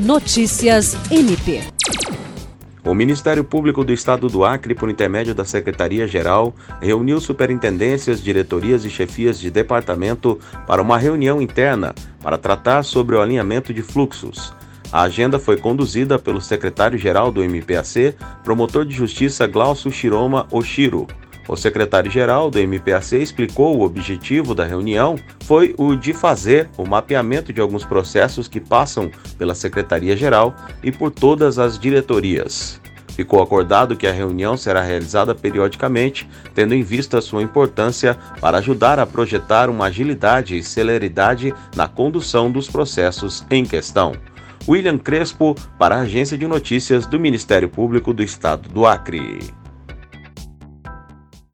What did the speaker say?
Notícias MP. O Ministério Público do Estado do Acre, por intermédio da Secretaria-Geral, reuniu superintendências, diretorias e chefias de departamento para uma reunião interna para tratar sobre o alinhamento de fluxos. A agenda foi conduzida pelo secretário-geral do MPAC, promotor de justiça Glaucio Shiroma Oshiro. O secretário-geral do MPAC explicou o objetivo da reunião foi o de fazer o mapeamento de alguns processos que passam pela Secretaria-Geral e por todas as diretorias. Ficou acordado que a reunião será realizada periodicamente, tendo em vista sua importância para ajudar a projetar uma agilidade e celeridade na condução dos processos em questão. William Crespo, para a Agência de Notícias do Ministério Público do Estado do Acre.